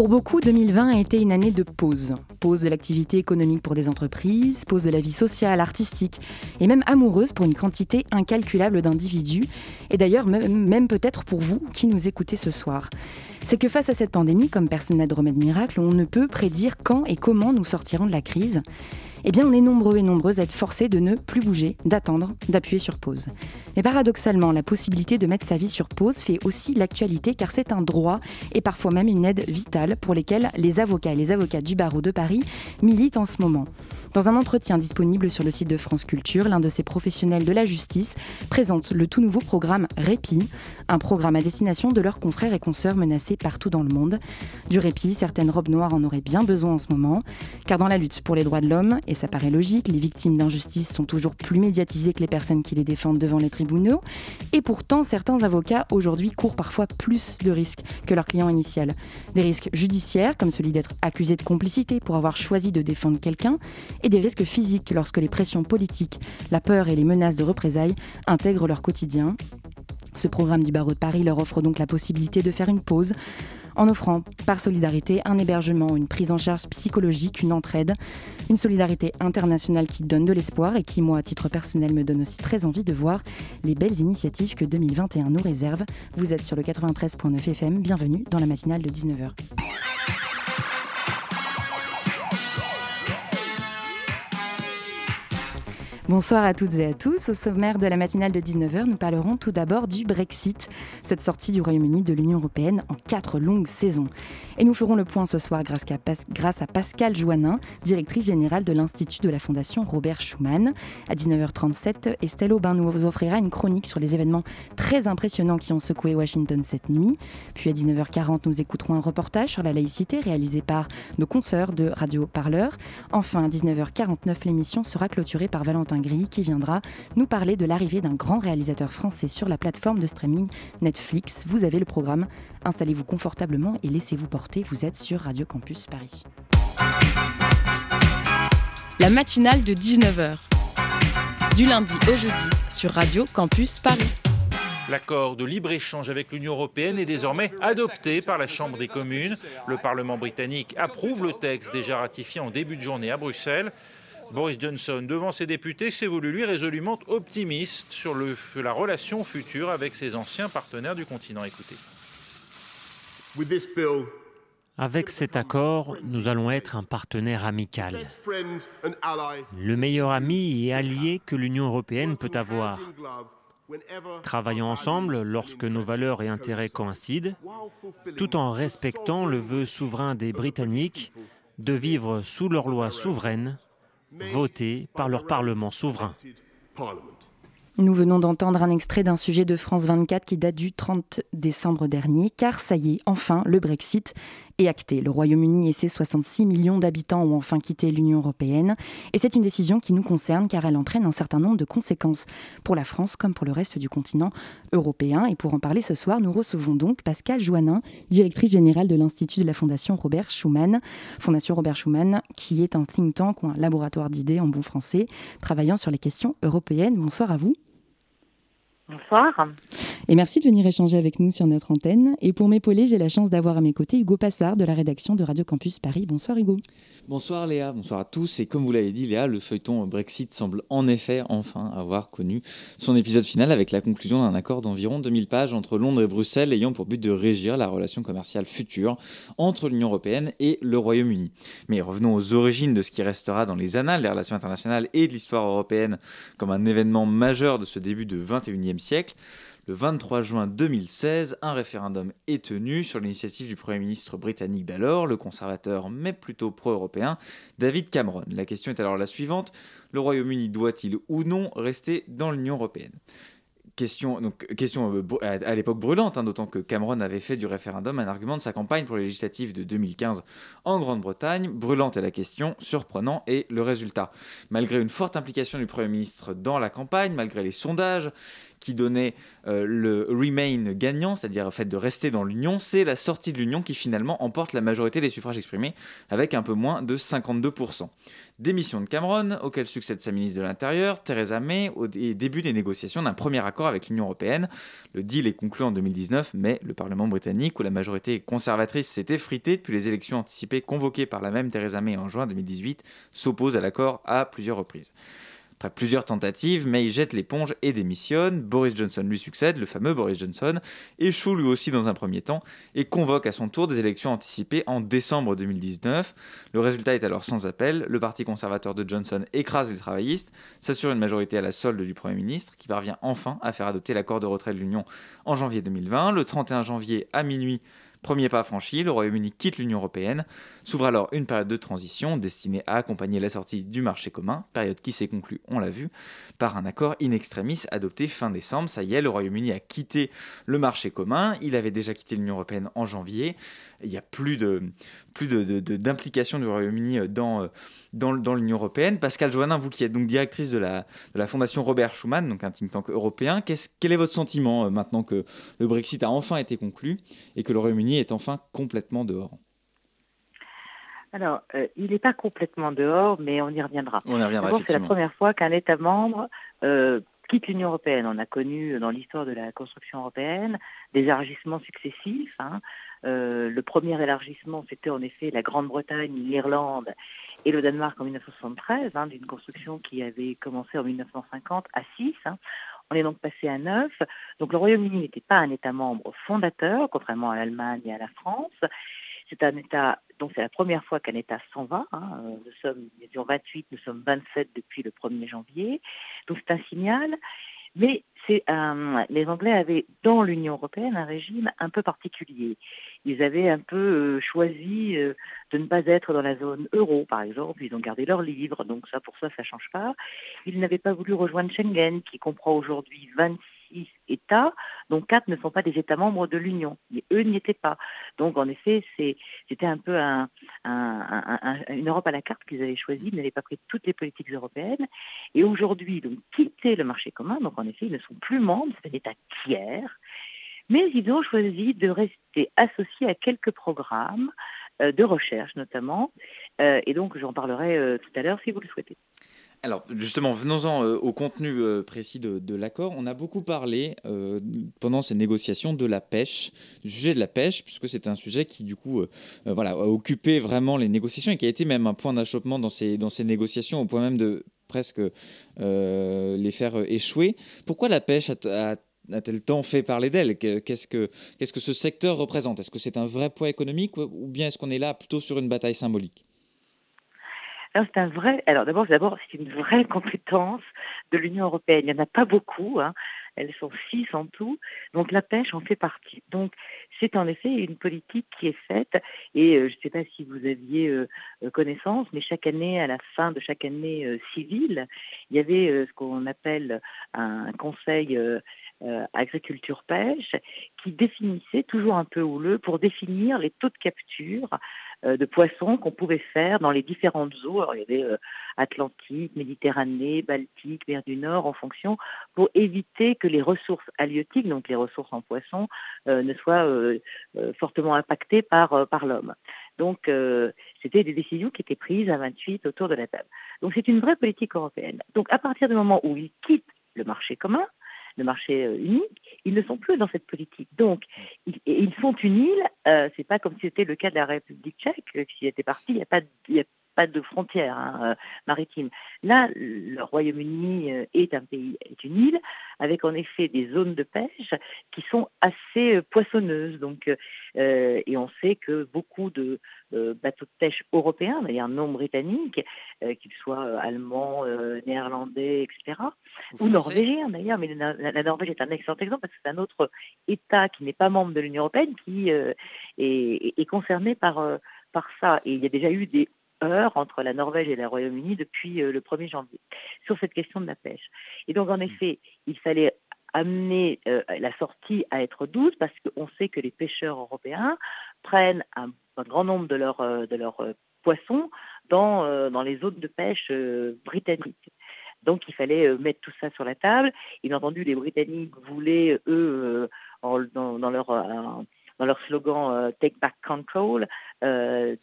Pour beaucoup, 2020 a été une année de pause. Pause de l'activité économique pour des entreprises, pause de la vie sociale, artistique et même amoureuse pour une quantité incalculable d'individus. Et d'ailleurs, même, peut-être pour vous qui nous écoutez ce soir. C'est que face à cette pandémie, comme personne n'a de remède miracle, on ne peut prédire quand et comment nous sortirons de la crise eh bien on est nombreux et nombreuses à être forcés de ne plus bouger, d'attendre, d'appuyer sur pause. Mais paradoxalement, la possibilité de mettre sa vie sur pause fait aussi l'actualité car c'est un droit et parfois même une aide vitale pour lesquels les avocats et les avocats du barreau de Paris militent en ce moment. Dans un entretien disponible sur le site de France Culture, l'un de ces professionnels de la justice présente le tout nouveau programme Répit, un programme à destination de leurs confrères et consoeurs menacés partout dans le monde. Du répit, certaines robes noires en auraient bien besoin en ce moment, car dans la lutte pour les droits de l'homme, et ça paraît logique, les victimes d'injustice sont toujours plus médiatisées que les personnes qui les défendent devant les tribunaux, et pourtant certains avocats aujourd'hui courent parfois plus de risques que leur client initial. Des risques judiciaires, comme celui d'être accusé de complicité pour avoir choisi de défendre quelqu'un, et des risques physiques lorsque les pressions politiques, la peur et les menaces de représailles intègrent leur quotidien. Ce programme du barreau de Paris leur offre donc la possibilité de faire une pause en offrant par solidarité un hébergement, une prise en charge psychologique, une entraide, une solidarité internationale qui donne de l'espoir et qui, moi, à titre personnel, me donne aussi très envie de voir les belles initiatives que 2021 nous réserve. Vous êtes sur le 93.9 FM, bienvenue dans la matinale de 19h. Bonsoir à toutes et à tous. Au sommaire de la matinale de 19h, nous parlerons tout d'abord du Brexit, cette sortie du Royaume-Uni de l'Union européenne en quatre longues saisons. Et nous ferons le point ce soir grâce à, Pascal Joannin, directrice générale de l'Institut de la Fondation Robert Schuman. À 19h37, Estelle Aubin nous offrira une chronique sur les événements très impressionnants qui ont secoué Washington cette nuit. Puis à 19h40, nous écouterons un reportage sur la laïcité réalisé par nos consoeurs de Radio Parleur. Enfin, à 19h49, l'émission sera clôturée par Valentin qui viendra nous parler de l'arrivée d'un grand réalisateur français sur la plateforme de streaming Netflix. Vous avez le programme, installez-vous confortablement et laissez-vous porter, vous êtes sur Radio Campus Paris. La matinale de 19h, du lundi au jeudi sur Radio Campus Paris. L'accord de libre-échange avec l'Union européenne est désormais adopté par la Chambre des communes. Le Parlement britannique approuve le texte déjà ratifié en début de journée à Bruxelles. Boris Johnson, devant ses députés, s'est voulu lui résolument optimiste sur la relation future avec ses anciens partenaires du continent. Écoutez. Avec cet accord, nous allons être un partenaire amical, le meilleur ami et allié que l'Union européenne peut avoir. Travaillons ensemble lorsque nos valeurs et intérêts coïncident, tout en respectant le vœu souverain des Britanniques de vivre sous leurs lois souveraines votés par leur Parlement souverain. Nous venons d'entendre un extrait d'un sujet de France 24 qui date du 30 décembre dernier, car ça y est, enfin, le Brexit est acté. Le Royaume-Uni et ses 66 millions d'habitants ont enfin quitté l'Union européenne. Et c'est une décision qui nous concerne car elle entraîne un certain nombre de conséquences pour la France comme pour le reste du continent européen. Et pour en parler ce soir, nous recevons donc Pascal Joannin, directrice générale de l'Institut de la Fondation Robert Schuman. Fondation Robert Schuman, qui est un think tank ou un laboratoire d'idées en bon français, travaillant sur les questions européennes. Bonsoir à vous. Bonsoir. Et merci de venir échanger avec nous sur notre antenne. Et pour m'épauler, j'ai la chance d'avoir à mes côtés Hugo Passard de la rédaction de Radio Campus Paris. Bonsoir Hugo. Bonsoir Léa, bonsoir à tous. Et comme vous l'avez dit Léa, le feuilleton Brexit semble en effet enfin avoir connu son épisode final avec la conclusion d'un accord d'environ 2000 pages entre Londres et Bruxelles ayant pour but de régir la relation commerciale future entre l'Union européenne et le Royaume-Uni. Mais revenons aux origines de ce qui restera dans les annales des relations internationales et de l'histoire européenne comme un événement majeur de ce début de 21e siècle. Le 23 juin 2016, un référendum est tenu sur l'initiative du Premier ministre britannique d'alors, le conservateur mais plutôt pro-européen, David Cameron. La question est alors la suivante, le Royaume-Uni doit-il ou non rester dans l'Union européenne? Question, donc, question euh, à, l'époque brûlante, hein, d'autant que Cameron avait fait du référendum un argument de sa campagne pour les législatives de 2015 en Grande-Bretagne. Brûlante est la question, surprenant est le résultat. Malgré une forte implication du Premier ministre dans la campagne, malgré les sondages, qui donnait le Remain gagnant, c'est-à-dire le fait de rester dans l'Union, c'est la sortie de l'Union qui finalement emporte la majorité des suffrages exprimés avec un peu moins de 52%. Démission de Cameron, auquel succède sa ministre de l'Intérieur, Theresa May, au début des négociations d'un premier accord avec l'Union européenne. Le deal est conclu en 2019, mais le Parlement britannique, où la majorité conservatrice s'est effritée depuis les élections anticipées convoquées par la même Theresa May en juin 2018, s'oppose à l'accord à plusieurs reprises. Après plusieurs tentatives, May jette l'éponge et démissionne. Boris Johnson lui succède, le fameux Boris Johnson, échoue lui aussi dans un premier temps et convoque à son tour des élections anticipées en décembre 2019. Le résultat est alors sans appel. Le parti conservateur de Johnson écrase les travaillistes, s'assure une majorité à la solde du Premier ministre, qui parvient enfin à faire adopter l'accord de retrait de l'Union en janvier 2020. Le 31 janvier à minuit, Premier pas franchi, le Royaume-Uni quitte l'Union européenne. S'ouvre alors une période de transition destinée à accompagner la sortie du marché commun, période qui s'est conclue, on l'a vu, par un accord in extremis adopté fin décembre. Ça y est, le Royaume-Uni a quitté le marché commun. Il avait déjà quitté l'Union européenne en janvier. Il n'y a plus de plus d'implication du Royaume-Uni dans, dans, dans l'Union européenne. Pascal Joannin, vous qui êtes donc directrice de la, de fondation Robert Schuman, donc un think tank européen, quel est votre sentiment euh, maintenant que le Brexit a enfin été conclu et que le Royaume-Uni est enfin complètement dehors? Alors, euh, il n'est pas complètement dehors, mais on y reviendra. On y reviendra, C'est la première fois qu'un État membre euh, quitte l'Union européenne. On a connu dans l'histoire de la construction européenne des élargissements successifs. Hein. Euh, le premier élargissement, c'était en effet la Grande-Bretagne, l'Irlande et le Danemark en 1973, hein, d'une construction qui avait commencé en 1950 à 6. Hein. On est donc passé à 9. Donc le Royaume-Uni n'était pas un État membre fondateur, contrairement à l'Allemagne et à la France. C'est un État, donc c'est la première fois qu'un État s'en va. Hein. Nous sommes, nous étions 28, nous sommes 27 depuis le 1er janvier. Donc c'est un signal. Mais les Anglais avaient dans l'Union européenne un régime un peu particulier. Ils avaient un peu euh, choisi euh, de ne pas être dans la zone euro, par exemple. Ils ont gardé leurs livres, donc ça pour ça, ça change pas. Ils n'avaient pas voulu rejoindre Schengen, qui comprend aujourd'hui 26 États, dont quatre ne sont pas des États membres de l'Union. Eux n'y étaient pas. Donc en effet, c'était un peu une Europe à la carte qu'ils avaient choisie. Ils n'avaient pas pris toutes les politiques européennes. Et aujourd'hui, donc quitter le marché commun, donc en effet, ils ne sont plus membres, c'est un État tiers. Mais ils ont choisi de rester associés à quelques programmes euh, de recherche notamment. Euh, et donc j'en parlerai euh, tout à l'heure si vous le souhaitez. Alors justement, venons-en euh, au contenu euh, précis de, l'accord. On a beaucoup parlé euh, pendant ces négociations de la pêche, du sujet de la pêche, puisque c'est un sujet qui du coup a occupé vraiment les négociations et qui a été même un point d'achoppement dans ces, dans négociations, au point même de presque les faire échouer. Pourquoi la pêche a, t elle tant fait parler d'elle? Qu'est-ce que, qu'est-ce que ce secteur représente? Est-ce que c'est un vrai poids économique ou bien est-ce qu'on est là plutôt sur une bataille symbolique? C'est un vrai. Alors d'abord, c'est une vraie compétence de l'Union européenne. Il n'y en a pas beaucoup. Hein. Elles sont six en tout. Donc la pêche en fait partie. Donc c'est en effet une politique qui est faite. Et euh, je ne sais pas si vous aviez euh, euh, connaissance, mais chaque année, à la fin de chaque année civile, il y avait ce qu'on appelle un conseil agriculture pêche qui définissait toujours un peu houleux pour définir les taux de capture de poissons qu'on pouvait faire dans les différentes eaux. Alors, il y avait euh, Atlantique, Méditerranée, Baltique, mer du Nord, en fonction, pour éviter que les ressources halieutiques, donc les ressources en poissons, euh, ne soient fortement impactées par, par l'homme. Donc, c'était des décisions qui étaient prises à 28 autour de la table. Donc, c'est une vraie politique européenne. Donc, à partir du moment où ils quittent le marché commun, le marché euh, unique, ils ne sont plus dans cette politique. Donc, ils, sont une île, euh, c'est pas comme si c'était le cas de la République tchèque, euh, qui était partie, il n'y a pas, pas de frontières hein, maritimes. Là, le Royaume-Uni est un pays, est une île, avec en effet des zones de pêche qui sont assez poissonneuses. Donc, et on sait que beaucoup de bateaux de pêche européens, d'ailleurs non britanniques, qu'ils soient allemands, néerlandais, etc., ou norvégiens d'ailleurs, mais la, Norvège est un excellent exemple parce que c'est un autre État qui n'est pas membre de l'Union européenne qui est, est, concerné par, par ça. Et il y a déjà eu des heures entre la Norvège et le Royaume-Uni depuis le 1er janvier sur cette question de la pêche. Et donc en mmh. effet, il fallait amener la sortie à être douce parce qu'on sait que les pêcheurs européens prennent un un grand nombre de leurs de leurs poissons dans, dans les zones de pêche britanniques. Donc il fallait mettre tout ça sur la table. Bien entendu, les Britanniques voulaient, eux, dans, leur dans leur slogan Take Back Control,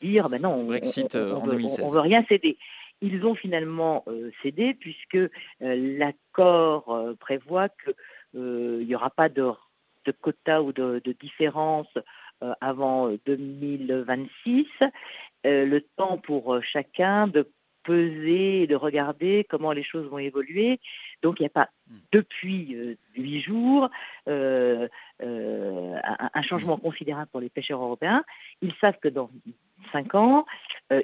dire ben non, on, ne veut rien céder. Ils ont finalement cédé puisque l'accord prévoit qu'il n'y aura pas de, de quota ou de, de différence avant 2026. le temps pour chacun de peser et de regarder comment les choses vont évoluer. Donc il n'y a pas, hmm. depuis huit jours, un, changement considérable pour les pêcheurs européens. Ils savent que dans cinq ans,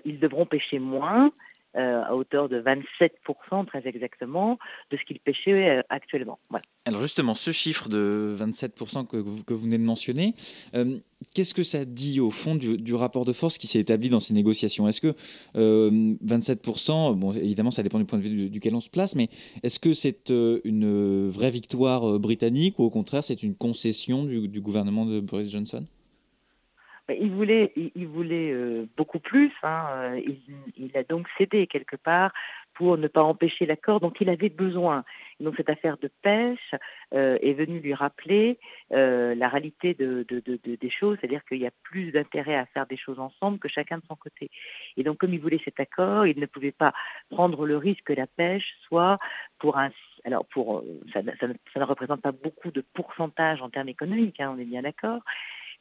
ils devront pêcher moins. Euh, à hauteur de 27% très exactement de ce qu'ils pêchaient euh, actuellement. Alors justement, ce chiffre de 27% que vous, que vous venez de mentionner, euh, qu'est-ce que ça dit au fond du, rapport de force qui s'est établi dans ces négociations? Est-ce que 27%, bon évidemment ça dépend du point de vue duquel on se place, mais est-ce que c'est une vraie victoire britannique ou au contraire c'est une concession du gouvernement de Boris Johnson? Il voulait, euh, beaucoup plus. Hein, euh, il, a donc cédé quelque part pour ne pas empêcher l'accord dont il avait besoin. donc cette affaire de pêche euh, est venue lui rappeler la réalité de, des choses, c'est-à-dire qu'il y a plus d'intérêt à faire des choses ensemble que chacun de son côté. Et donc comme il voulait cet accord, il ne pouvait pas prendre le risque que la pêche soit pour un alors pour ça, ne représente pas beaucoup de pourcentage en termes économiques, hein, on est bien d'accord,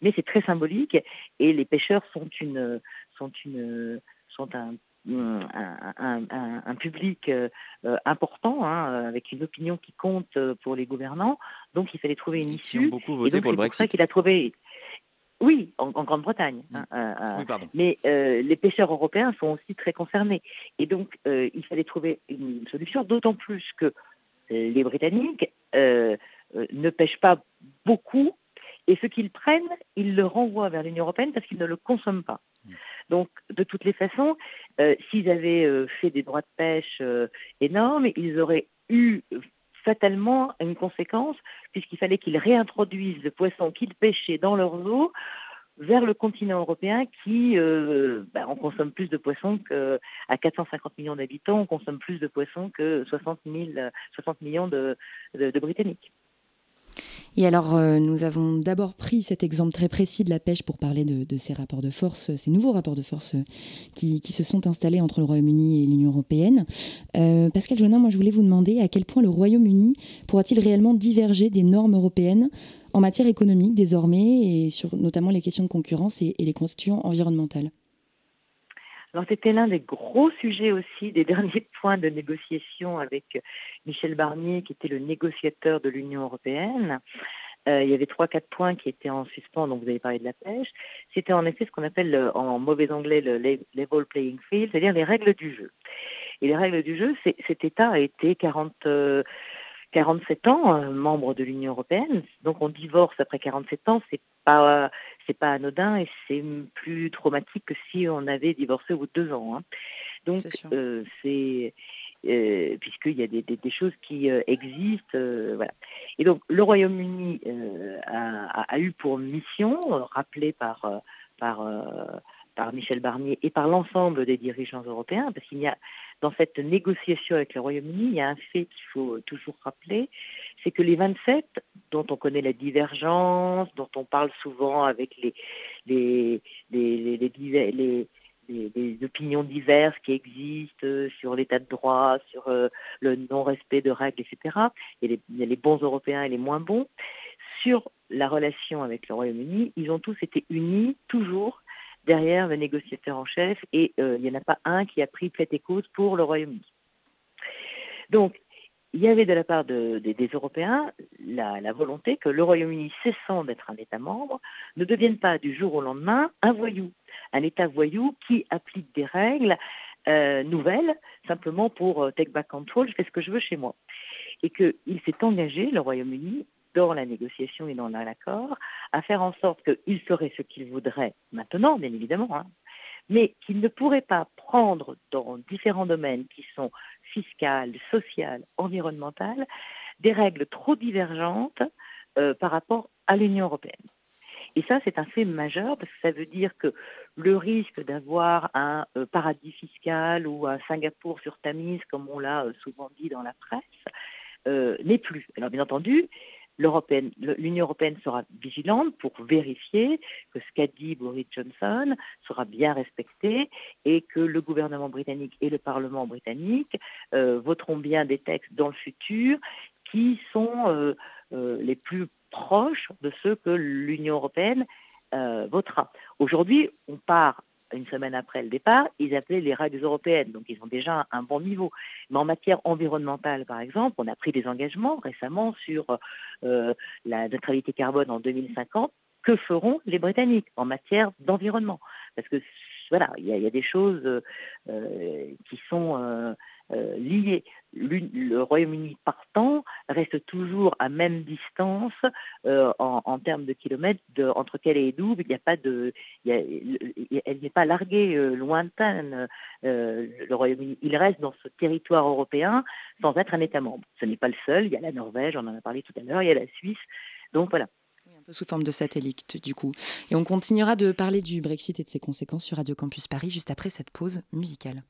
mais c'est très symbolique et les pêcheurs sont une sont une sont un un, public euh, important, hein, avec une opinion qui compte pour les gouvernants. Donc il fallait trouver une issue. Qui ont beaucoup voté pour le Brexit. C'est ça qu'il a trouvé. Oui, en, Grande-Bretagne. Hein, mm. euh, euh, mais les pêcheurs européens sont aussi très concernés. Et donc il fallait trouver une solution, d'autant plus que les Britanniques ne pêchent pas beaucoup et ce qu'ils prennent, ils le renvoient vers l'Union européenne parce qu'ils ne le consomment pas. Mm. Donc, de toutes les façons, euh, s'ils avaient euh, fait des droits de pêche euh, énormes, ils auraient eu fatalement une conséquence, puisqu'il fallait qu'ils réintroduisent le poisson qu'ils pêchaient dans leurs eaux vers le continent européen qui, on consomme plus de poissons qu'à 450 millions d'habitants, on consomme plus de poissons que 60, 60 millions de Britanniques. Et alors, euh, nous avons d'abord pris cet exemple très précis de la pêche pour parler de, ces rapports de force, ces nouveaux rapports de force qui, se sont installés entre le Royaume-Uni et l'Union européenne. Euh, Pascal Jonin, moi je voulais vous demander à quel point le Royaume-Uni pourra-t-il réellement diverger des normes européennes en matière économique désormais, et sur notamment les questions de concurrence et les questions environnementales? Alors c'était l'un des gros sujets aussi, des derniers points de négociation avec Michel Barnier, qui était le négociateur de l'Union européenne. Euh, il y avait trois, quatre points qui étaient en suspens, donc vous avez parlé de la pêche. C'était en effet ce qu'on appelle en mauvais anglais le level playing field, c'est-à-dire les règles du jeu. Et les règles du jeu, cet État a été 40, 47 ans euh, membre de l'Union européenne. Donc on divorce après 47 ans, c'est pas c'est pas anodin et c'est plus traumatique que si on avait divorcé au bout de deux ans. Hein. Donc euh, c'est euh, puisqu'il y a des, choses qui existent, voilà. Et donc le Royaume-Uni a, a, eu pour mission, rappelée par par par Michel Barnier et par l'ensemble des dirigeants européens, parce qu'il y a dans cette négociation avec le Royaume-Uni, il y a un fait qu'il faut toujours rappeler, c'est que les 27, dont on connaît la divergence, dont on parle souvent avec les, opinions diverses qui existent sur l'état de droit, sur euh, le non-respect de règles, etc. Il y, a les, bons Européens et les moins bons. Sur la relation avec le Royaume-Uni, ils ont tous été unis, toujours, derrière le négociateur en chef et euh, il n'y en a pas un qui a pris fait et cause pour le Royaume-Uni. Donc, il y avait de la part des Européens la, volonté que le Royaume-Uni, cessant d'être un État membre, ne devienne pas du jour au lendemain un voyou, un État voyou qui applique des règles euh, nouvelles simplement pour euh, take back control, je fais ce que je veux chez moi. Et qu'il s'est engagé, le Royaume-Uni, dans la négociation et dans l'accord, à faire en sorte qu'il ferait ce qu'il voudrait maintenant, bien évidemment, hein, mais qu'il ne pourrait pas prendre dans différents domaines qui sont fiscales, sociales, environnementales, des règles trop divergentes euh, par rapport à l'Union européenne. Et ça, c'est un fait majeur parce que ça veut dire que le risque d'avoir un euh, paradis fiscal ou un Singapour sur Tamise, comme on l'a euh, souvent dit dans la presse, n'est plus. Alors bien entendu, l'Union européenne sera vigilante pour vérifier que ce qu'a dit Boris Johnson sera bien respecté et que le gouvernement britannique et le Parlement britannique voteront bien des textes dans le futur qui sont les plus proches de ceux que l'Union européenne euh, votera. Aujourd'hui, on part une semaine après le départ, ils appelaient les règles européennes, donc ils ont déjà un, bon niveau. Mais en matière environnementale, par exemple, on a pris des engagements récemment sur euh, la neutralité carbone en 2050. Que feront les Britanniques en matière d'environnement? Parce que voilà, il y, a des choses euh, qui sont euh. Le Royaume-Uni partant reste toujours à même distance euh, en, termes de kilomètres entre Calais et Douvres. Il n'y a pas de, elle n'est pas larguée euh, lointaine. le Royaume-Uni, il reste dans ce territoire européen sans être un État membre. Ce n'est pas le seul. Il y a la Norvège, on en a parlé tout à l'heure. Il y a la Suisse. Donc voilà un peu sous forme de satellite du coup. Et on continuera de parler du Brexit et de ses conséquences sur Radio Campus Paris juste après cette pause musicale.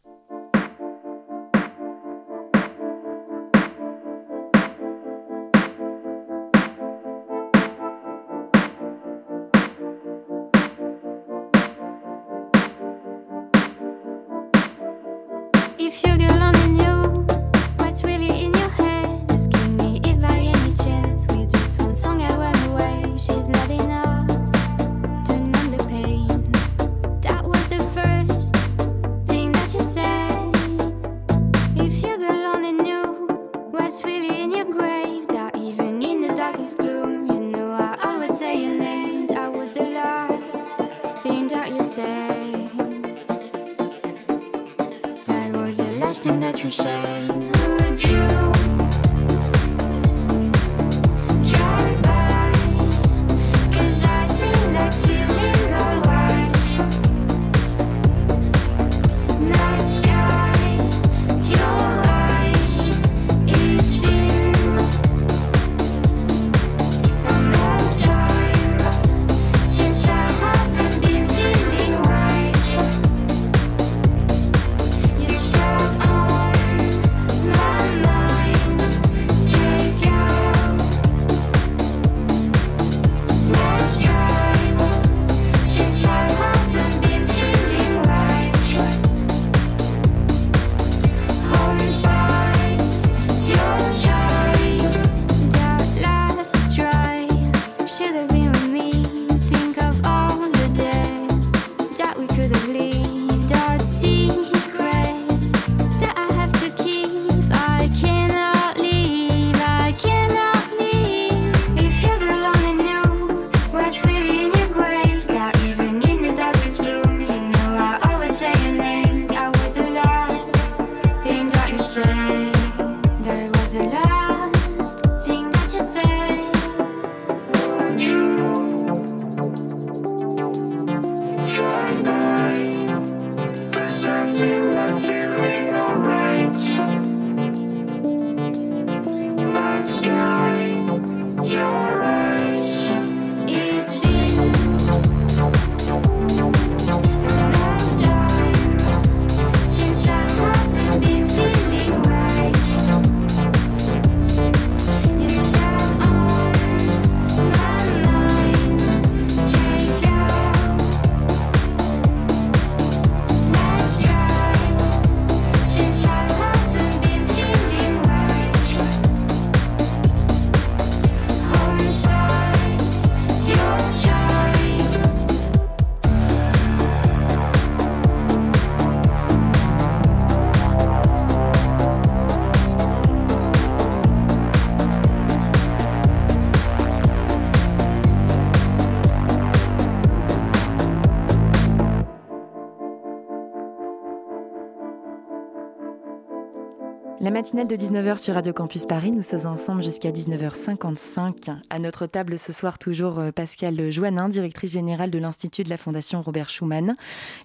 Matinale de 19h sur Radio Campus Paris. Nous sommes ensemble jusqu'à 19h55. À notre table ce soir, toujours euh, Pascal Joannin, directrice générale de l'Institut de la Fondation Robert Schuman.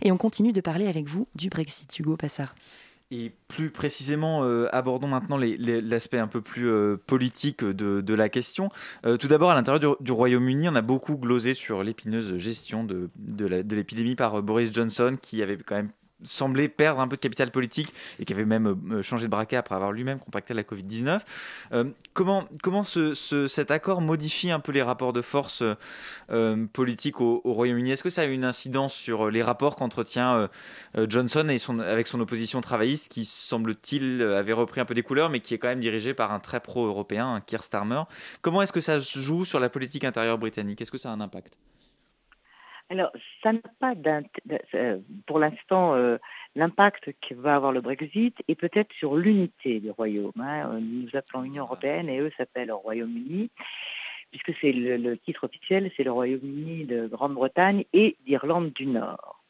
Et on continue de parler avec vous du Brexit, Hugo Passard. Et plus précisément, euh, abordons maintenant l'aspect un peu plus euh, politique de, la question. Tout d'abord, à l'intérieur du, Royaume-Uni, on a beaucoup glosé sur l'épineuse gestion de l'épidémie par Boris Johnson, qui avait quand même semblait perdre un peu de capital politique et qui avait même euh, changé de braquet après avoir lui-même contracté la Covid-19. Euh, comment comment ce, cet accord modifie un peu les rapports de force euh, politiques au, Royaume-Uni? Est-ce que ça a une incidence sur les rapports qu'entretient Johnson et son, avec son opposition travailliste qui, semble-t-il, avait repris un peu des couleurs mais qui est quand même dirigé par un très pro-européen, Keir Starmer? Comment est-ce que ça se joue sur la politique intérieure britannique? Est-ce que ça a un impact? Alors, ça n'a pas euh, pour l'instant euh, l'impact que va avoir le Brexit est peut-être sur l'unité du Royaume. Hein. Nous appelons Union européenne et eux s'appellent Royaume-Uni, puisque c'est le, titre officiel, c'est le Royaume-Uni de Grande-Bretagne et d'Irlande du Nord.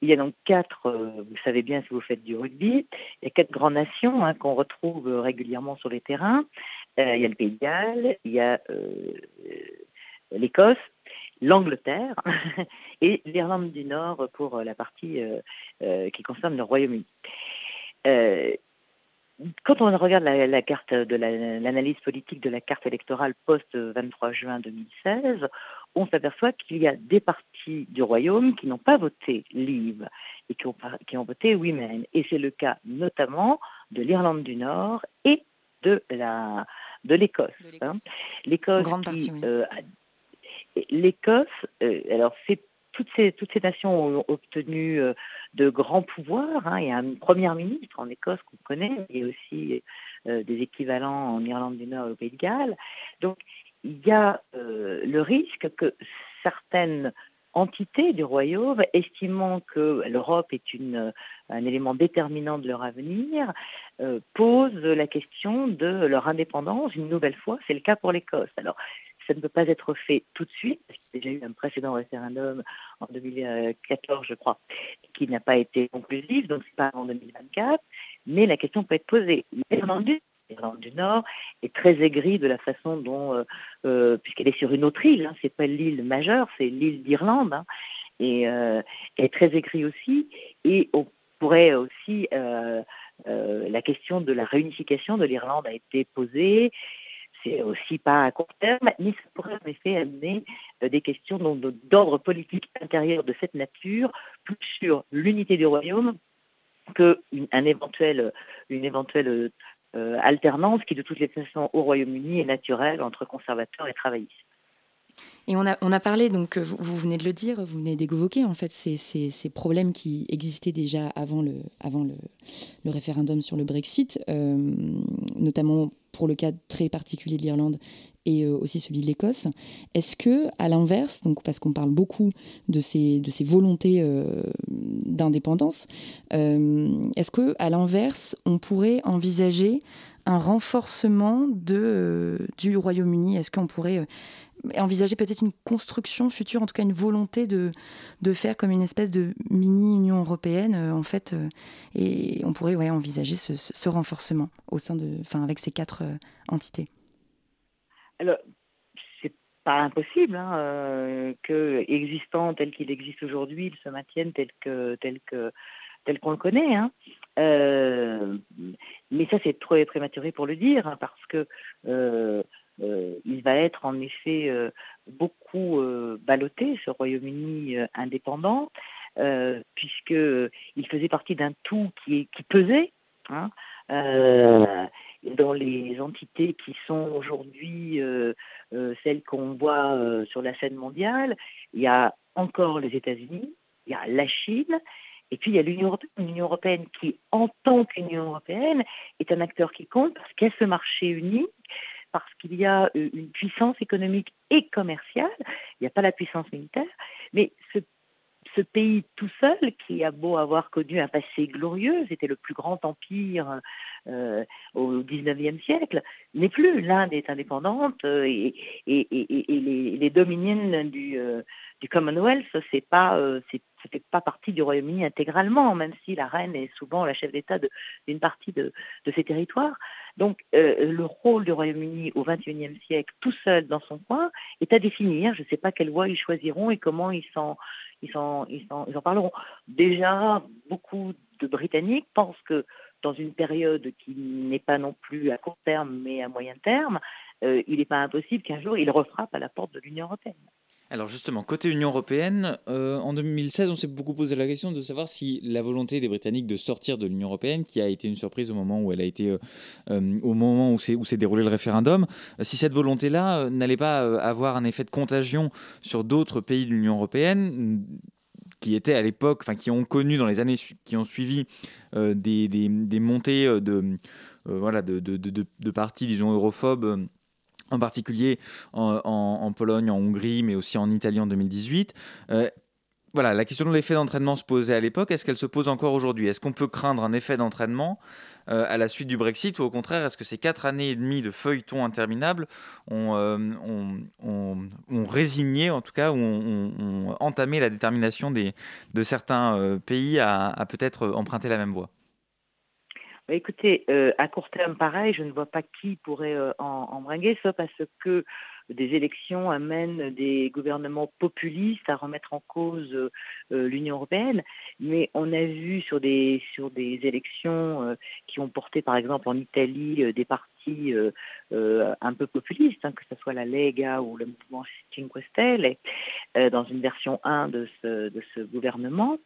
Il y a donc quatre, euh, vous savez bien si vous faites du rugby, il y a quatre grandes nations hein, qu'on retrouve régulièrement sur les terrains. il y a le Pays de Galles, il y a l'Écosse, l'Angleterre et l'Irlande du Nord pour euh, la partie euh, euh, qui concerne le Royaume-Uni. quand on regarde la, carte de l'analyse politique de la carte électorale post-23 juin 2016, on s'aperçoit qu'il y a des partis du Royaume qui n'ont pas voté Leave et qui ont, qui ont voté Women. Et c'est le cas notamment de l'Irlande du Nord et de la de l'Écosse. L'Écosse hein. qui euh, alors c'est toutes ces, toutes ces nations ont obtenu euh, de grands pouvoirs. Hein. Il y a un premier ministre en Écosse qu'on connaît, et aussi euh, des équivalents en Irlande du Nord et au Pays de Galles. Donc il y a le risque que certaines entités du royaume, estimant que l'Europe est une, un élément déterminant de leur avenir, posent la question de leur indépendance une nouvelle fois. C'est le cas pour l'Écosse. Alors, ça ne peut pas être fait tout de suite, parce qu'il y a déjà eu un précédent référendum en 2014, je crois, qui n'a pas été conclusif, donc c'est pas en 2024, mais la question peut être posée. L'Irlande du Nord est très aigrie de la façon dont, euh, euh, puisqu'elle est sur une autre île, hein, c'est pas l'île majeure, c'est l'île d'Irlande, hein, et euh, elle est très aigrie aussi, et on pourrait aussi, la question de la réunification de l'Irlande a été posée, c'est aussi pas à court terme, mais ça pourrait en effet amener euh, des questions d'ordre politique intérieur de cette nature, plus sur l'unité du royaume qu'une éventuel, une éventuelle euh, alternance qui de toutes les façons au Royaume-Uni est naturelle entre conservateurs et travaillistes. Et on a, on a parlé, donc vous, venez de le dire, vous venez d'évoquer en fait ces, ces, problèmes qui existaient déjà avant le, avant le, référendum sur le Brexit, euh, notamment pour le cas très particulier de l'Irlande et euh, aussi celui de l'Écosse. Est-ce que, à l'inverse, parce qu'on parle beaucoup de ces, volontés euh, d'indépendance, est-ce que, à l'inverse, on pourrait envisager un renforcement du Royaume-Uni? Est-ce qu'on pourrait envisager peut-être une construction future, en tout cas une volonté de, de faire comme une espèce de mini-Union européenne, euh, en fait, euh, et on pourrait envisager ce, ce, renforcement au sein de, enfin, avec ces quatre euh, entités. Alors, c'est pas impossible hein, que existant tel qu'il existe aujourd'hui, il se maintienne tel tel qu'on le connaît. Hein. mais ça, c'est trop prématuré pour le dire, hein, parce que il va être en effet euh, beaucoup euh, ballotté, ce Royaume-Uni indépendant, puisqu'il faisait partie d'un tout qui, pesait. Hein, dans les entités qui sont aujourd'hui celles qu'on voit sur la scène mondiale, il y a encore les États-Unis, il y a la Chine, et puis il y a l'Union européenne, l'Union européenne qui, en tant qu'Union européenne, est un acteur qui compte parce a ce marché unique parce qu'il y a euh, une puissance économique et commerciale, il n'y a pas la puissance militaire, mais ce, pays tout seul, qui a beau avoir connu un passé glorieux, c'était le plus grand empire euh, au XIXe siècle, n'est plus. L'Inde est indépendante euh, et, les, dominions du, du Commonwealth, c'est pas, fait pas partie du Royaume-Uni intégralement, même si la reine est souvent la chef d'État d'une partie de, de, ces territoires. Donc euh, le rôle du Royaume-Uni au XXIe siècle, tout seul dans son coin, est à définir. Je ne sais pas quelle voie ils choisiront et comment ils s'en ils ils ils en parleront. Déjà, beaucoup de Britanniques pensent que dans une période qui n'est pas non plus à court terme, mais à moyen terme, il n'est pas impossible qu'un jour il refrappe à la porte de l'Union européenne. Alors justement, côté Union européenne, euh, en 2016, on s'est beaucoup posé la question de savoir si la volonté des Britanniques de sortir de l'Union européenne, qui a été une surprise au moment où elle a été, euh, euh, au moment où s'est déroulé le référendum, si cette volonté-là n'allait pas avoir un effet de contagion sur d'autres pays de l'Union européenne qui étaient à l'époque, enfin qui ont connu dans les années qui ont suivi des, montées de, voilà, de partis, disons, europhobes en particulier en, Pologne, en Hongrie, mais aussi en Italie en 2018. Euh, voilà, la question de l'effet d'entraînement se posait à l'époque. Est-ce qu'elle se pose encore aujourd'hui? Est-ce qu'on peut craindre un effet d'entraînement euh, à la suite du Brexit ou au contraire, est-ce que ces quatre années et demie de feuilleton interminable ont, euh, résigné, en tout cas, ou ont, entamé la détermination des, de certains pays à peut-être emprunter la même voie? Écoutez, euh, à court terme, pareil, je ne vois pas qui pourrait euh, en, en, parce que des élections amènent des gouvernements populistes à remettre en cause euh, l'Union européenne. Mais on a vu sur des, sur des élections qui ont porté, par exemple, en Italie, des partis un peu populistes, hein, que ce soit la Lega ou le mouvement Cinque Stelle, dans une version 1 de ce, de ce gouvernement,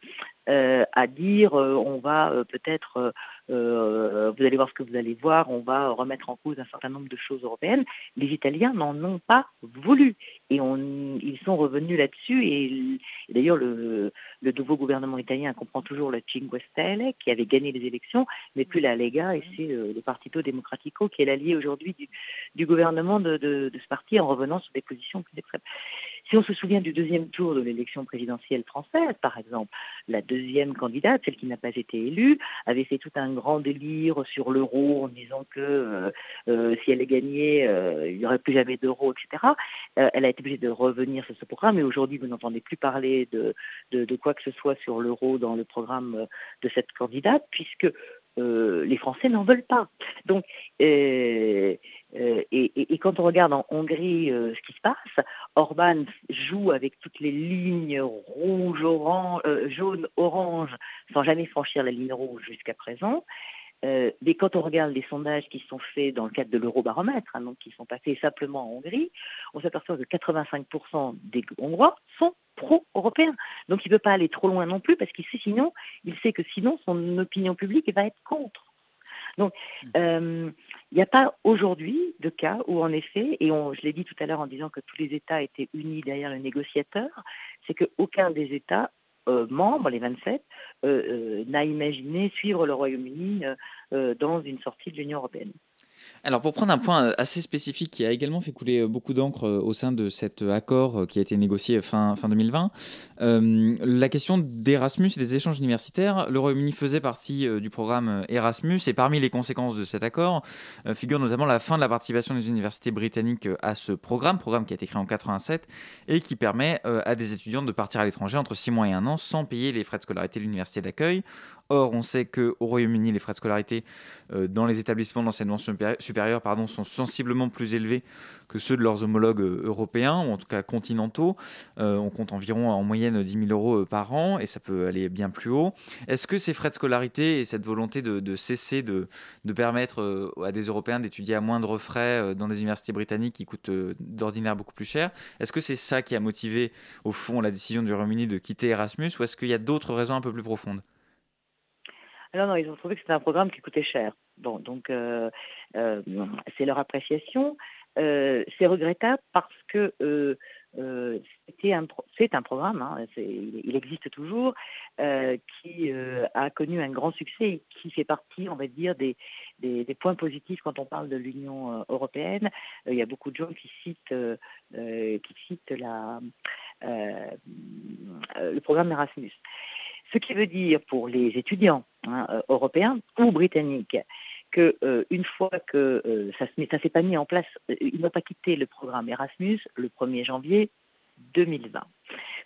à dire on va peut-être euh, vous allez voir ce que vous allez voir, on va remettre en cause un certain nombre de choses européennes. Les Italiens n'en ont pas voulu et ils sont revenus là-dessus. Et, d'ailleurs, le, nouveau gouvernement italien comprend toujours le Cinque Stelle qui avait gagné les élections, mais plus la Lega et c'est euh, le Partito Democratico qui est l'allié aujourd'hui du, gouvernement de, ce parti en revenant sur des positions plus extrêmes. Si on se souvient du deuxième tour de l'élection présidentielle française, par exemple, la deuxième candidate, celle qui n'a pas été élue, avait fait tout un grand délire sur l'euro en disant que euh, euh, si elle est gagnée, euh, il n'y aurait plus jamais d'euro, etc. elle a été obligée de revenir sur ce programme et aujourd'hui, vous n'entendez plus parler de, quoi que ce soit sur l'euro dans le programme de cette candidate, puisque les Français n'en veulent pas. Donc, et, quand on regarde en Hongrie euh, ce qui se passe, Orban joue avec toutes les lignes rouge, orange, euh, jaune, orange, sans jamais franchir la ligne rouge jusqu'à présent. mais quand on regarde les sondages qui sont faits dans le cadre de l'eurobaromètre, hein, donc qui sont passés simplement en Hongrie, on s'aperçoit que 85% des Hongrois sont pro-européens. Donc il ne peut pas aller trop loin non plus parce qu'il sait sait que sinon son opinion publique va être contre. Donc, mmh. euh, il n'y a pas aujourd'hui de cas où, en effet, et je l'ai dit tout à l'heure en disant que tous les États étaient unis derrière le négociateur, c'est qu'aucun des États euh, membres, les 27, euh, n'a imaginé suivre le Royaume-Uni dans une sortie de l'Union européenne. Alors pour prendre un point assez spécifique qui a également fait couler beaucoup d'encre euh, au sein de cet accord euh, qui a été négocié fin, fin 2020, euh, la question d'Erasmus et des échanges universitaires. Le Royaume-Uni faisait partie du programme Erasmus et parmi les conséquences de cet accord figure notamment la fin de la participation des universités britanniques à ce programme, programme qui a été créé en 87 et qui permet à des étudiants de partir à l'étranger entre 6 mois et 1 an sans payer les frais de scolarité de l'université d'accueil. Or, on sait qu'au Royaume-Uni, les frais de scolarité euh, dans les établissements d'enseignement supérieur sont sensiblement plus élevés que ceux de leurs homologues euh, européens, ou en tout cas continentaux. Euh, on compte environ en moyenne 10 000 euros par an, et ça peut aller bien plus haut. Est-ce que ces frais de scolarité et cette volonté de, cesser de, permettre à des Européens d'étudier à moindre frais dans des universités britanniques qui coûtent d'ordinaire beaucoup plus cher, est-ce que c'est ça qui a motivé au fond la décision du Royaume-Uni de quitter Erasmus, ou est-ce qu'il y a d'autres raisons un peu plus profondes? Non, non, ils ont trouvé que c'était un programme qui coûtait cher. Bon, donc euh, euh, c'est leur appréciation. Euh, c'est regrettable parce que c'est un, programme, hein, il existe toujours, qui a connu un grand succès et qui fait partie, on va dire, des, points positifs quand on parle de l'Union européenne. il y a beaucoup de gens qui citent, qui citent le programme Erasmus. Ce qui veut dire pour les étudiants hein, euh, européens ou britanniques qu'une euh, fois que euh, ça ne s'est pas mis en place, ils n'ont pas quitté le programme Erasmus le 1er janvier 2020.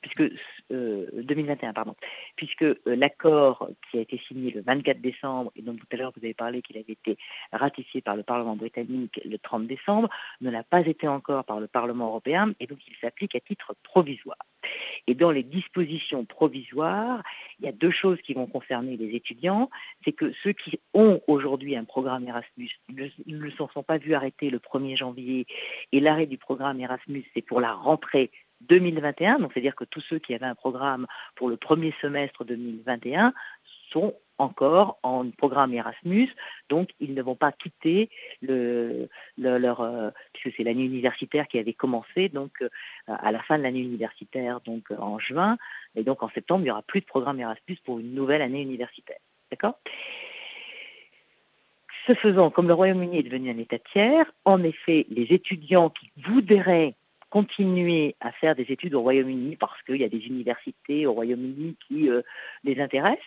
Puisque 2021, euh, pardon, puisque euh, l'accord qui a été signé le 24 décembre, et dont tout à l'heure vous avez parlé qu'il avait été ratifié par le Parlement britannique le 30 décembre, ne l'a pas été encore par le Parlement européen, et donc il s'applique à titre provisoire. Et dans les dispositions provisoires, il y a deux choses qui vont concerner les étudiants. C'est que ceux qui ont aujourd'hui un programme Erasmus ne se sont pas vus arrêter le 1er janvier. Et l'arrêt du programme Erasmus, c'est pour la rentrée 2021, donc c'est-à-dire que tous ceux qui avaient un programme pour le premier semestre 2021 sont encore en programme Erasmus, donc ils ne vont pas quitter le, leur, euh, puisque c'est l'année universitaire qui avait commencé, donc euh, à la fin de l'année universitaire, donc euh, en juin, et donc en septembre, il n'y aura plus de programme Erasmus pour une nouvelle année universitaire. D'accord? Ce faisant, comme le Royaume-Uni est devenu un État tiers, en effet, les étudiants qui voudraient continuer à faire des études au Royaume-Uni parce qu'il y a des universités au Royaume-Uni qui euh, les intéressent,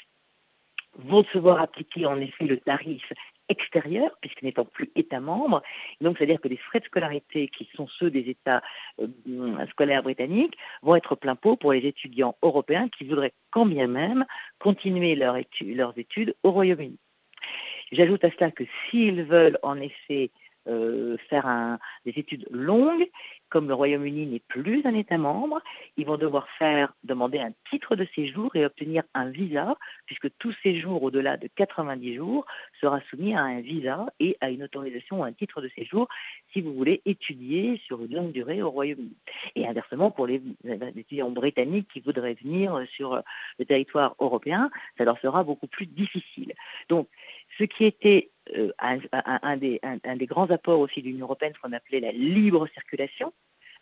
vont se voir appliquer en effet le tarif extérieur, puisque n'étant plus État membre. Donc, c'est-à-dire que les frais de scolarité, qui sont ceux des États euh, scolaires britanniques, vont être plein pot pour les étudiants européens qui voudraient quand bien même continuer leurs études au Royaume-Uni. J'ajoute à cela que s'ils veulent en effet euh, faire des études longues, comme le Royaume-Uni n'est plus un État membre, ils vont devoir faire demander un titre de séjour et obtenir un visa, puisque tout séjour au-delà de 90 jours sera soumis à un visa et à une autorisation ou un titre de séjour si vous voulez étudier sur une longue durée au Royaume-Uni. Et inversement, pour les étudiants britanniques qui voudraient venir sur le territoire européen, ça leur sera beaucoup plus difficile. Donc, ce qui était euh, un, des, grands apports aussi de l'Union européenne, ce qu'on appelait la libre circulation,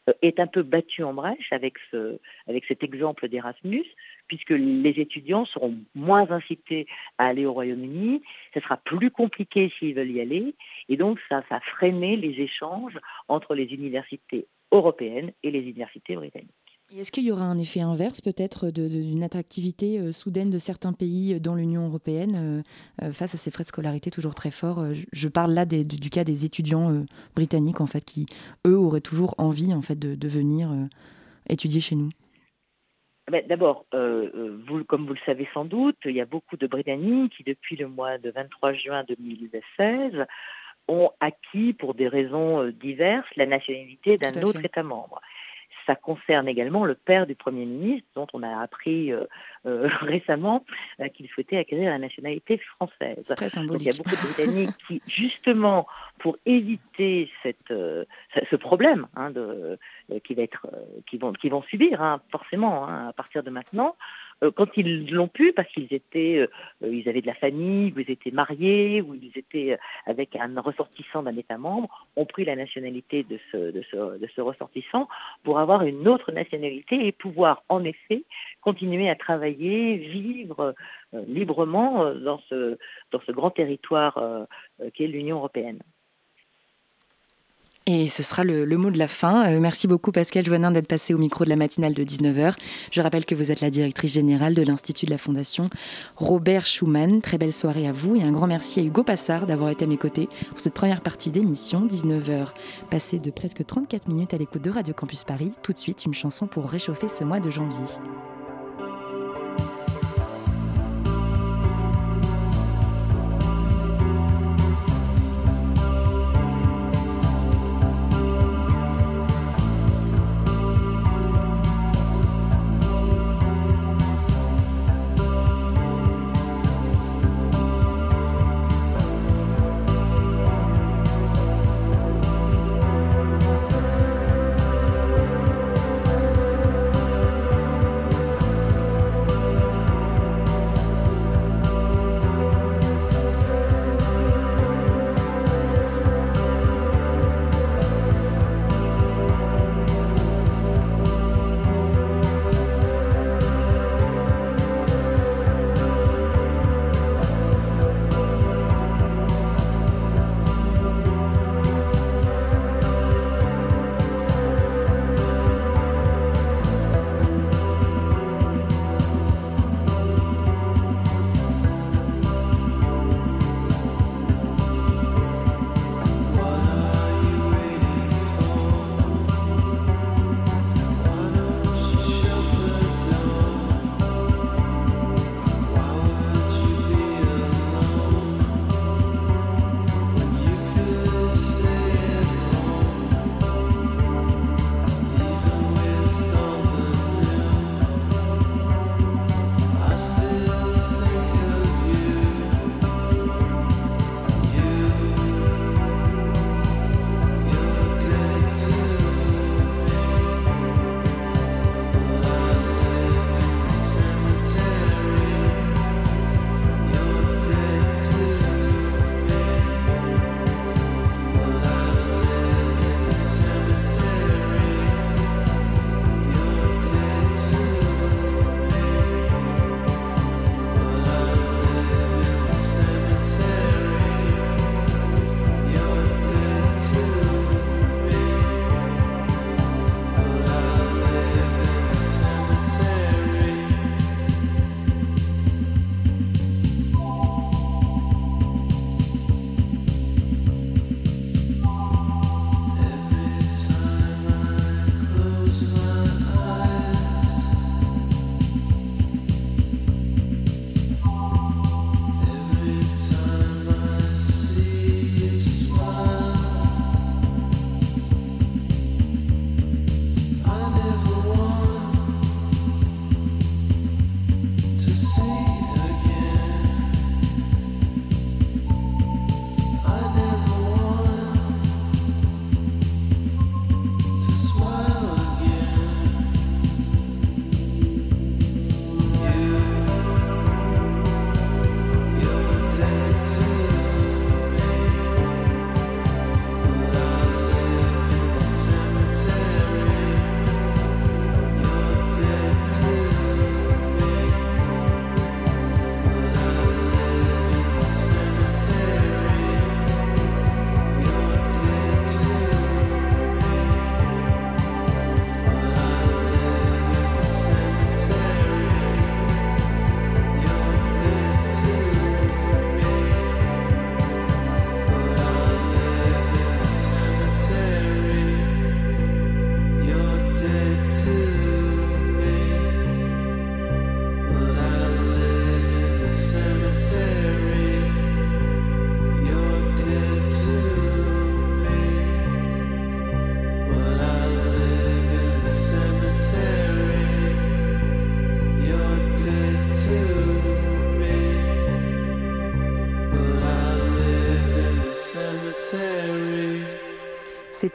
euh, est un peu battu en brèche avec, ce, avec cet exemple d'Erasmus, puisque les étudiants seront moins incités à aller au Royaume-Uni, ce sera plus compliqué s'ils veulent y aller, et donc ça va freiner les échanges entre les universités européennes et les universités britanniques. Est-ce qu'il y aura un effet inverse peut-être d'une attractivité euh, soudaine de certains pays euh, dans l'Union européenne euh, face à ces frais de scolarité toujours très forts Je parle là du, cas des étudiants britanniques en fait qui eux auraient toujours envie en fait de, venir étudier chez nous? Ben, d'abord, comme vous le savez sans doute, il y a beaucoup de Britanniques qui, depuis le mois de 23 juin 2016, ont acquis, pour des raisons diverses, la nationalité d'un autre État membre ça concerne également le père du Premier ministre, dont on a appris euh, euh, récemment euh, qu'il souhaitait acquérir la nationalité française. Très symbolique. il y a beaucoup de Britanniques qui, justement, pour éviter cette, ce problème hein, de, qui, va être, qui, vont, qui vont subir hein, forcément hein, à partir de maintenant, quand ils l'ont pu, parce qu'ils étaient, euh, ils avaient de la famille, ou ils étaient mariés, ou ils étaient euh, avec un ressortissant d'un État membre, ont pris la nationalité de ce, ressortissant pour avoir une autre nationalité et pouvoir en effet continuer à travailler, vivre librement dans ce grand territoire qu'est l'Union européenne. Et ce sera le, mot de la fin. Euh, merci beaucoup Pascal Joannin d'être passé au micro de la matinale de 19h. Je rappelle que vous êtes la directrice générale de l'Institut de la Fondation Robert Schumann. Très belle soirée à vous et un grand merci à Hugo Passard d'avoir été à mes côtés pour cette première partie d'émission. 19h, passé de presque 34 minutes à l'écoute de Radio Campus Paris. Tout de suite, une chanson pour réchauffer ce mois de janvier.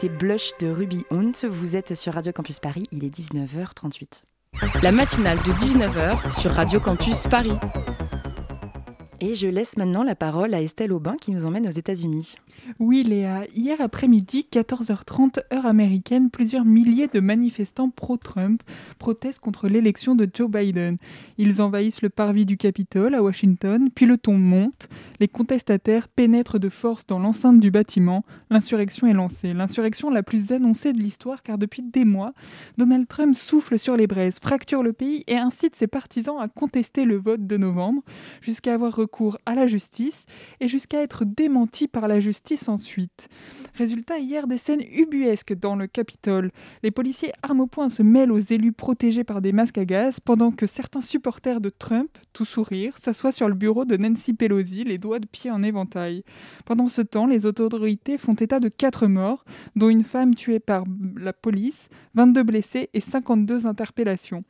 Blush de Ruby Hunt. Vous êtes sur Radio Campus Paris, il est 19h38. La matinale de 19h sur Radio Campus Paris. Et je laisse maintenant la parole à Estelle Aubin qui nous emmène aux États-Unis. Oui, Léa. Hier après-midi, 14h30 heure américaine, plusieurs milliers de manifestants pro-Trump protestent contre l'élection de Joe Biden. Ils envahissent le parvis du Capitole à Washington, puis le ton monte. Les contestataires pénètrent de force dans l'enceinte du bâtiment. L'insurrection est lancée. L'insurrection la plus annoncée de l'histoire car depuis des mois, Donald Trump souffle sur les braises, fracture le pays et incite ses partisans à contester le vote de novembre, jusqu'à avoir recours à la justice et jusqu'à être démenti par la justice ensuite. Résultat, hier, des scènes ubuesques dans le Capitole. Les policiers armes au poing se mêlent aux élus protégés par des masques à gaz, pendant que certains supporters de Trump, tout sourire, s'assoient sur le bureau de Nancy Pelosi, les doigts de pied en éventail. Pendant ce temps, les autorités font état de quatre morts, dont une femme tuée par la police, 22 blessés et 52 interpellations.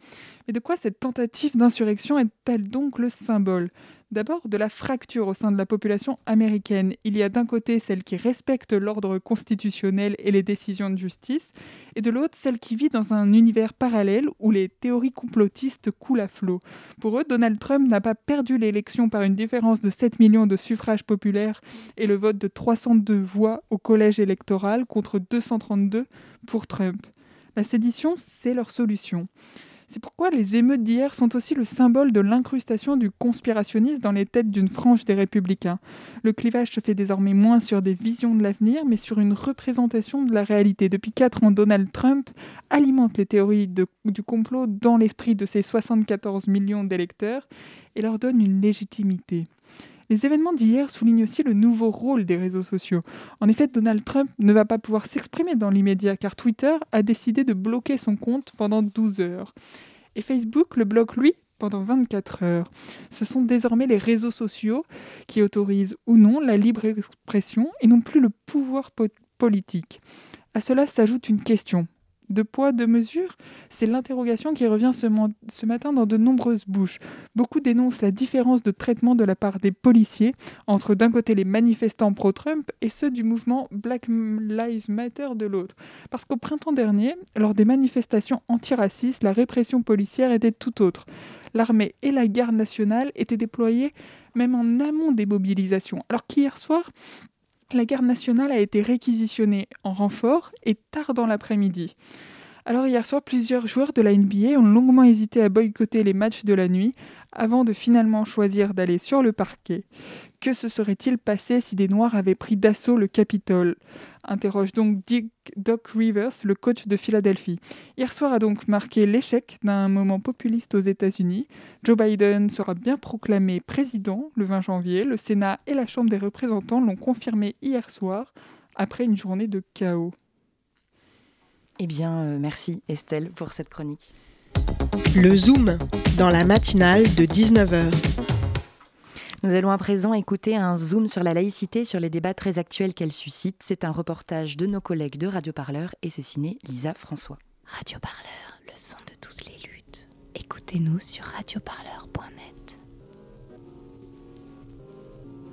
Mais de quoi cette tentative d'insurrection est-elle donc le symbole? D'abord, de la fracture au sein de la population américaine. Il y a d'un côté celle qui respecte l'ordre constitutionnel et les décisions de justice, et de l'autre celle qui vit dans un univers parallèle où les théories complotistes coulent à flot. Pour eux, Donald Trump n'a pas perdu l'élection par une différence de 7 millions de suffrages populaires et le vote de 302 voix au collège électoral contre 232 pour Trump. La sédition, c'est leur solution. C'est pourquoi les émeutes d'hier sont aussi le symbole de l'incrustation du conspirationnisme dans les têtes d'une frange des républicains. Le clivage se fait désormais moins sur des visions de l'avenir, mais sur une représentation de la réalité. Depuis quatre ans, Donald Trump alimente les théories du complot dans l'esprit de ses 74 millions d'électeurs et leur donne une légitimité. Les événements d'hier soulignent aussi le nouveau rôle des réseaux sociaux. En effet, Donald Trump ne va pas pouvoir s'exprimer dans l'immédiat car Twitter a décidé de bloquer son compte pendant 12 heures. Et Facebook le bloque lui pendant 24 heures. Ce sont désormais les réseaux sociaux qui autorisent ou non la libre expression et non plus le pouvoir politique. À cela s'ajoute une question de poids, de mesure C'est l'interrogation qui revient ce, matin dans de nombreuses bouches. Beaucoup dénoncent la différence de traitement de la part des policiers entre d'un côté les manifestants pro-Trump et ceux du mouvement Black Lives Matter de l'autre. Parce qu'au printemps dernier, lors des manifestations antiracistes, la répression policière était tout autre. L'armée et la garde nationale étaient déployées même en amont des mobilisations. Alors qu'hier soir, la garde nationale a été réquisitionnée en renfort et tard dans l'après-midi. Alors hier soir, plusieurs joueurs de la NBA ont longuement hésité à boycotter les matchs de la nuit avant de finalement choisir d'aller sur le parquet. Que se serait-il passé si des Noirs avaient pris d'assaut le Capitole? Interroge donc Doc Rivers, le coach de Philadelphie. Hier soir a donc marqué l'échec d'un moment populiste aux États-Unis. Joe Biden sera bien proclamé président le 20 janvier. Le Sénat et la Chambre des représentants l'ont confirmé hier soir après une journée de chaos. Eh bien, euh, merci Estelle pour cette chronique. Le Zoom, dans la matinale de 19h. Nous allons à présent écouter un zoom sur la laïcité, sur les débats très actuels qu'elle suscite. C'est un reportage de nos collègues de Radio Parleur et c'est signé Lisa François. Radio Parleur, le son de toutes les luttes. Écoutez-nous sur radioparleur.net.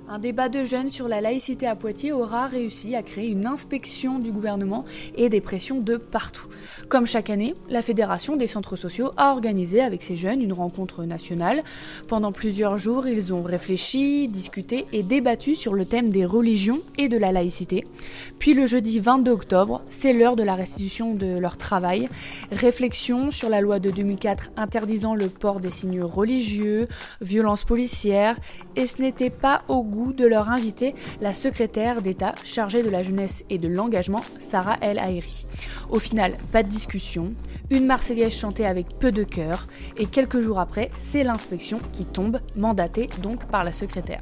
Un débat de jeunes sur la laïcité à Poitiers aura réussi à créer une inspection du gouvernement et des pressions de partout. Comme chaque année, la Fédération des centres sociaux a organisé avec ces jeunes une rencontre nationale. Pendant plusieurs jours, ils ont réfléchi, discuté et débattu sur le thème des religions et de la laïcité. Puis le jeudi 22 octobre, c'est l'heure de la restitution de leur travail. Réflexion sur la loi de 2004 interdisant le port des signes religieux, violences policières, et ce n'était pas au goût de leur inviter la secrétaire d'État chargée de la jeunesse et de l'engagement, Sarah El Haïri. Au final, pas de discussion, une Marseillaise chantée avec peu de cœur, et quelques jours après, c'est l'inspection qui tombe, mandatée donc par la secrétaire.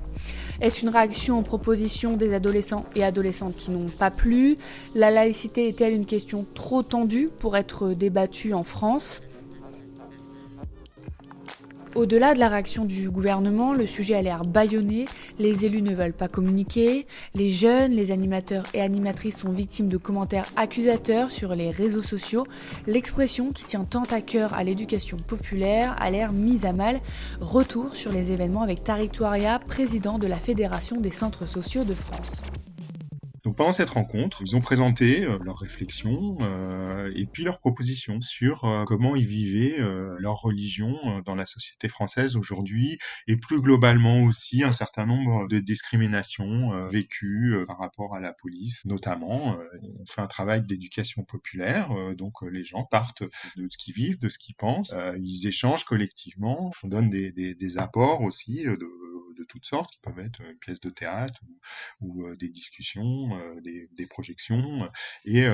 Est-ce une réaction aux propositions des adolescents et adolescentes qui n'ont pas plu? La laïcité est-elle une question trop tendue pour être débattue en France? Au-delà de la réaction du gouvernement, le sujet a l'air bâillonné, les élus ne veulent pas communiquer, les jeunes, les animateurs et animatrices sont victimes de commentaires accusateurs sur les réseaux sociaux, l'expression qui tient tant à cœur à l'éducation populaire a l'air mise à mal. Retour sur les événements avec Tariq Touaria, président de la Fédération des centres sociaux de France Donc pendant cette rencontre, ils ont présenté leurs réflexions et puis leurs propositions sur comment ils vivaient leur religion dans la société française aujourd'hui et plus globalement aussi un certain nombre de discriminations vécues par rapport à la police, notamment. on fait un travail d'éducation populaire, donc les gens partent de ce qu'ils vivent, de ce qu'ils pensent, ils échangent collectivement, on donne des, des, des apports aussi de toutes sortes, qui peuvent être une pièce de théâtre ou, des discussions, des, projections. Et,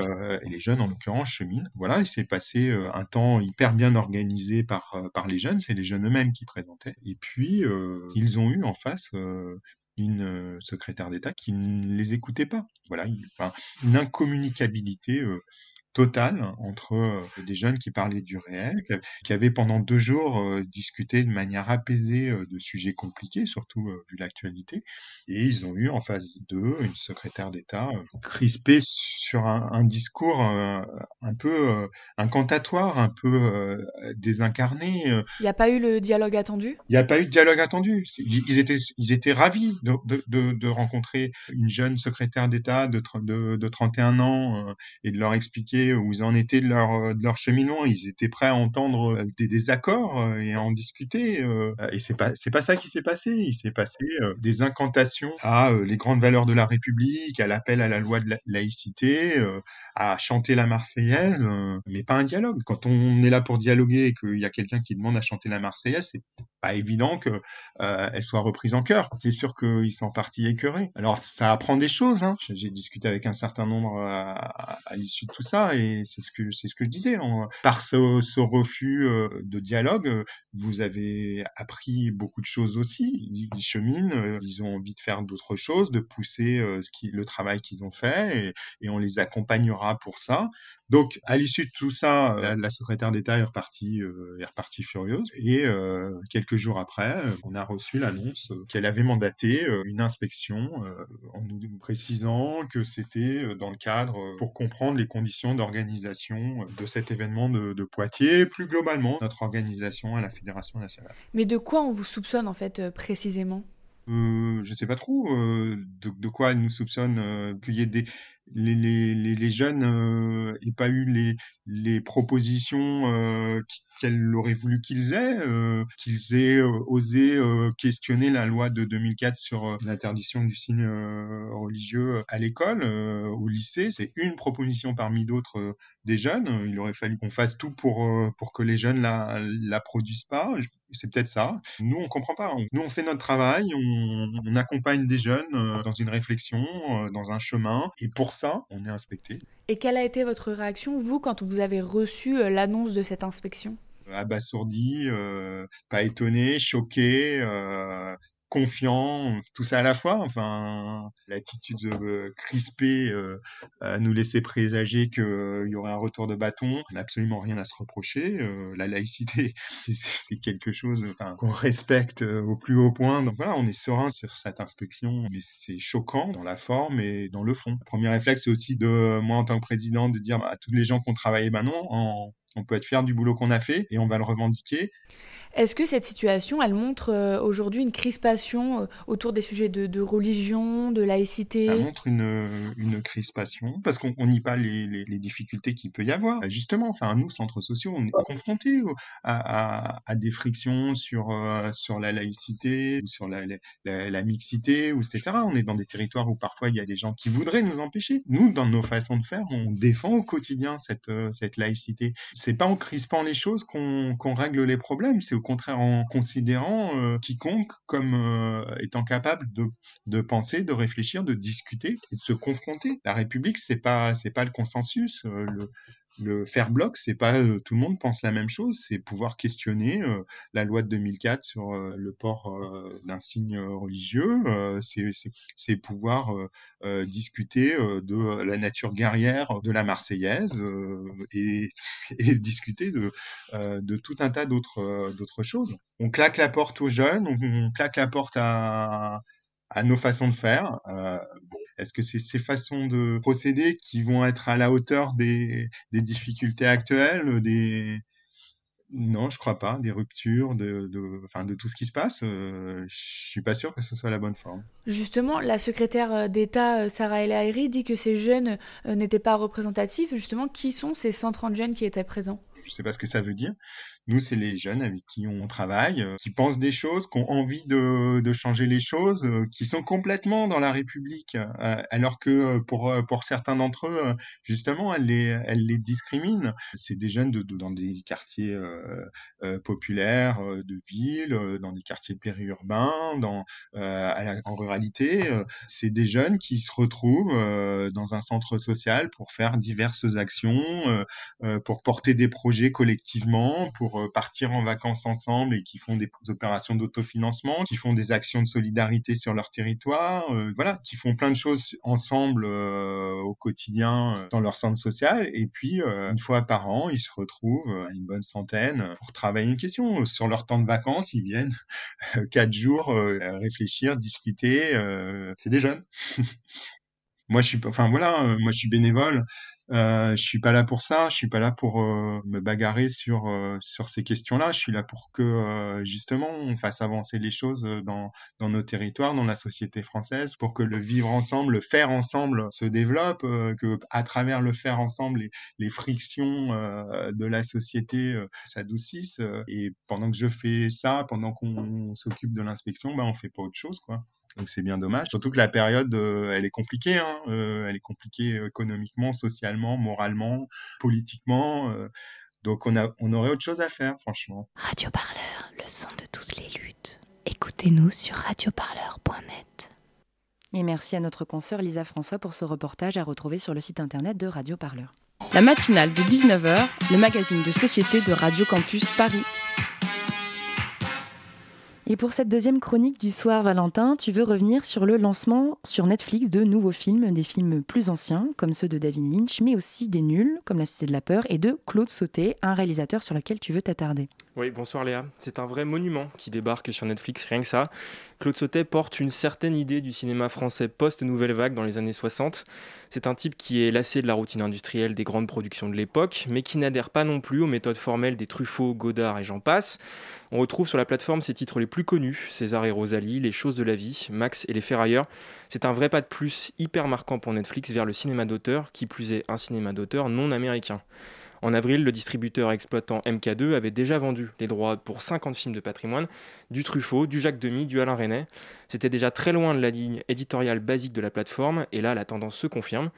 les jeunes, en l'occurrence, cheminent. Voilà, il s'est passé un temps hyper bien organisé par, par les jeunes. C'est les jeunes eux-mêmes qui présentaient. Et puis, ils ont eu en face une secrétaire d'État qui ne les écoutait pas. Voilà, une incommunicabilité total entre euh, des jeunes qui parlaient du réel, qui avaient pendant deux jours euh, discuté de manière apaisée euh, de sujets compliqués, surtout vu l'actualité. Et ils ont eu en face d'eux une secrétaire d'État crispée sur un, discours un peu incantatoire, un peu désincarné. Il n'y a pas eu le dialogue attendu? Il n'y a pas eu de dialogue attendu. Ils étaient, ils étaient ravis de, de, de rencontrer une jeune secrétaire d'État de, de, de 31 ans et de leur expliquer où ils en étaient de leur, euh, de leur cheminement. Ils étaient prêts à entendre euh, des désaccords euh, et à en discuter. Et c'est pas, c'est pas ça qui s'est passé. Il s'est passé des incantations à les grandes valeurs de la République, à l'appel à la loi de la laïcité, à chanter la Marseillaise, mais pas un dialogue. Quand on est là pour dialoguer et qu'il y a quelqu'un qui demande à chanter la Marseillaise, c'est pas évident qu'elle elle soit reprise en cœur. C'est sûr qu'ils sont partis écœurés. Alors ça apprend des choses. Hein. J'ai discuté avec un certain nombre à l'issue de tout ça et c'est ce que c'est ce que je disais. par ce, ce refus euh, de dialogue, euh, vous avez appris beaucoup de choses aussi. Ils, cheminent, euh, ils ont envie de faire d'autres choses, de pousser ce qui, le travail qu'ils ont fait, et, et on les accompagnera pour ça. Donc, à l'issue de tout ça, euh, la, secrétaire d'État est repartie, euh, est repartie furieuse. Et euh, quelques jours après, on a reçu l'annonce qu'elle avait mandaté une inspection en nous précisant que c'était dans le cadre pour comprendre les conditions d'organisation de cet événement de, de, Poitiers, plus globalement notre organisation à la Fédération nationale. Mais de quoi on vous soupçonne en fait précisément? Euh, je sais pas trop de, de, quoi elle nous soupçonne qu'il y ait des, les, les, les jeunes n'aient euh, pas eu les, les propositions euh, qu'elle aurait voulu qu'ils aient, euh, qu'ils aient osé questionner la loi de 2004 sur l'interdiction du signe religieux à l'école, au lycée. C'est une proposition parmi d'autres des jeunes. Il aurait fallu qu'on fasse tout pour, pour que les jeunes la, la produisent pas. C'est peut-être ça. Nous, on comprend pas. Nous, on fait notre travail, on accompagne des jeunes dans une réflexion, dans un chemin. Et pour ça, on est inspecté. Et quelle a été votre réaction, vous, quand vous avez reçu euh, l'annonce de cette inspection? Abasourdi, euh, pas étonné, choqué, euh, confiant, tout ça à la fois. Enfin, l'attitude euh, crispée euh, nous laissait présager qu'il euh, y aurait un retour de bâton. On n'a absolument rien à se reprocher. Euh, la laïcité, c'est quelque chose enfin, qu'on respecte au plus haut point. Donc voilà, on est serein sur cette inspection, mais c'est choquant dans la forme et dans le fond. Le premier réflexe, c'est aussi de moi en tant que président de dire à tous les gens qui ont travaillé, ben non, en on peut être fier du boulot qu'on a fait et on va le revendiquer. Est-ce que cette situation, elle montre euh, aujourd'hui une crispation euh, autour des sujets de, religion, de laïcité? Ça montre une, une crispation parce qu'on nie pas les, les, difficultés qu'il peut y avoir. Justement, enfin, nous, centres sociaux, on est confrontés à, à, à des frictions sur, euh, sur la laïcité, sur la, la, la, mixité, ou etc. On est dans des territoires où parfois il y a des gens qui voudraient nous empêcher. Nous, dans nos façons de faire, on défend au quotidien cette, cette laïcité c'est pas en crispant les choses qu'on règle les problèmes, c'est au contraire en considérant euh, quiconque comme euh, étant capable de, penser, de réfléchir, de discuter et de se confronter. La République, c'est pas pas le consensus. Euh, le faire bloc, c'est pas euh, tout le monde pense la même chose, c'est pouvoir questionner euh, la loi de 2004 sur euh, le port d'un signe religieux, c'est pouvoir discuter de la nature guerrière de la Marseillaise et, et, discuter de, de tout un tas d'autres d'autres choses. On claque la porte aux jeunes, on, on claque la porte à, à nos façons de faire. Euh, bon, est-ce que c'est ces façons de procéder qui vont être à la hauteur des, des difficultés actuelles, des, Non, je crois pas. Des ruptures, de, de, enfin, de tout ce qui se passe, euh, je suis pas sûr que ce soit la bonne forme. Justement, la secrétaire euh, d'État euh, Sarah El Haïry dit que ces jeunes n'étaient pas représentatifs. Justement, qui sont ces 130 jeunes qui étaient présents? Je sais pas ce que ça veut dire. Nous, c'est les jeunes avec qui on travaille, euh, qui pensent des choses, qui ont envie de, de changer les choses, euh, qui sont complètement dans la République, euh, alors que pour, pour certains d'entre eux, justement, elle les, elle les discrimine. C'est des jeunes dans des quartiers populaires de ville, dans des quartiers périurbains, dans, en ruralité. C'est des jeunes qui se retrouvent dans un centre social pour faire diverses actions, pour porter des projets collectivement, pour euh, partir en vacances ensemble et qui font des opérations d'autofinancement, qui font des actions de solidarité sur leur territoire, euh, voilà, qui font plein de choses ensemble euh, au quotidien dans leur centre social. Et puis, une fois par an, ils se retrouvent à une bonne centaine pour travailler une question. Sur leur temps de vacances, ils viennent quatre jours réfléchir, discuter. C'est des jeunes. moi, je suis, enfin voilà, moi, je suis bénévole. Euh, je suis pas là pour ça. Je suis pas là pour euh, me bagarrer sur euh, sur ces questions-là. Je suis là pour que euh, justement on fasse avancer les choses dans dans nos territoires, dans la société française, pour que le vivre ensemble, le faire ensemble se développe, que à travers le faire ensemble, les, les frictions de la société s'adoucissent. et pendant que je fais ça, pendant qu'on s'occupe de l'inspection, ben on fait pas autre chose, quoi. Donc c'est bien dommage. Surtout que la période, euh, elle est compliquée. Hein. Euh, elle est compliquée économiquement, socialement, moralement, politiquement. Euh. donc on, a, on aurait autre chose à faire, franchement. Radio Parleur, le son de toutes les luttes. Écoutez-nous sur radioparleur.net. Et merci à notre consoeur Lisa François pour ce reportage à retrouver sur le site internet de Radio Parleur. La matinale de 19h, le magazine de société de Radio Campus Paris. Et pour cette deuxième chronique du soir, Valentin, tu veux revenir sur le lancement sur Netflix de nouveaux films, des films plus anciens, comme ceux de David Lynch, mais aussi des nuls, comme La Cité de la Peur, et de Claude Sauté, un réalisateur sur lequel tu veux t'attarder. Oui, bonsoir Léa. C'est un vrai monument qui débarque sur Netflix, rien que ça. Claude Sautet porte une certaine idée du cinéma français post-nouvelle vague dans les années 60. C'est un type qui est lassé de la routine industrielle des grandes productions de l'époque, mais qui n'adhère pas non plus aux méthodes formelles des Truffaut, Godard et j'en passe. On retrouve sur la plateforme ses titres les plus connus, César et Rosalie, Les choses de la vie, Max et les ferrailleurs. C'est un vrai pas de plus hyper marquant pour Netflix vers le cinéma d'auteur, qui plus est un cinéma d'auteur non américain. En avril, le distributeur exploitant MK2 avait déjà vendu les droits pour 50 films de patrimoine, du Truffaut, du Jacques Demy, du Alain Resnais. C'était déjà très loin de la ligne éditoriale basique de la plateforme, et là la tendance se confirme.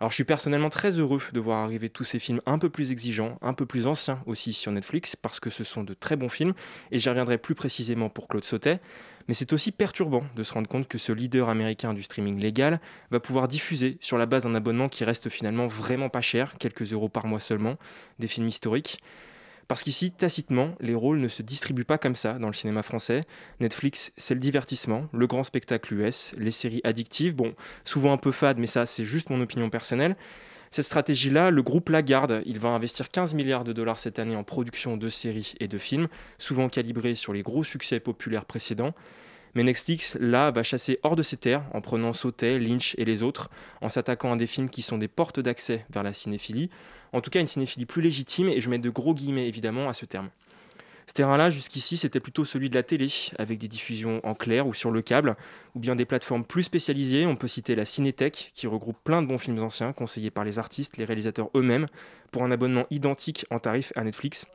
Alors je suis personnellement très heureux de voir arriver tous ces films un peu plus exigeants, un peu plus anciens aussi sur Netflix, parce que ce sont de très bons films, et j'y reviendrai plus précisément pour Claude Sautet. Mais c'est aussi perturbant de se rendre compte que ce leader américain du streaming légal va pouvoir diffuser, sur la base d'un abonnement qui reste finalement vraiment pas cher, quelques euros par mois seulement, des films historiques. Parce qu'ici, tacitement, les rôles ne se distribuent pas comme ça dans le cinéma français. Netflix, c'est le divertissement, le grand spectacle US, les séries addictives, bon, souvent un peu fades, mais ça, c'est juste mon opinion personnelle. Cette stratégie-là, le groupe la garde. Il va investir 15 milliards de dollars cette année en production de séries et de films, souvent calibrés sur les gros succès populaires précédents. Mais Netflix, là, va chasser hors de ses terres en prenant Sautet, Lynch et les autres, en s'attaquant à des films qui sont des portes d'accès vers la cinéphilie, en tout cas une cinéphilie plus légitime, et je mets de gros guillemets évidemment à ce terme. Ce terrain-là, jusqu'ici, c'était plutôt celui de la télé, avec des diffusions en clair ou sur le câble, ou bien des plateformes plus spécialisées. On peut citer la Cinétech, qui regroupe plein de bons films anciens, conseillés par les artistes, les réalisateurs eux-mêmes, pour un abonnement identique en tarif à Netflix.